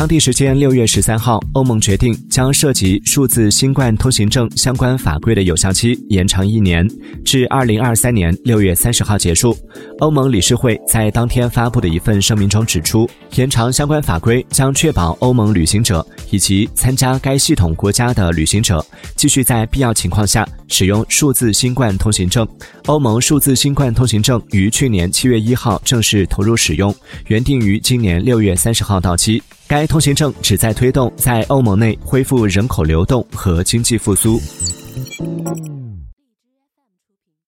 当地时间六月十三号，欧盟决定将涉及数字新冠通行证相关法规的有效期延长一年，至二零二三年六月三十号结束。欧盟理事会在当天发布的一份声明中指出，延长相关法规将确保欧盟旅行者以及参加该系统国家的旅行者继续在必要情况下使用数字新冠通行证。欧盟数字新冠通行证于去年七月一号正式投入使用，原定于今年六月三十号到期。该通行证旨在推动在欧盟内恢复人口流动和经济复苏。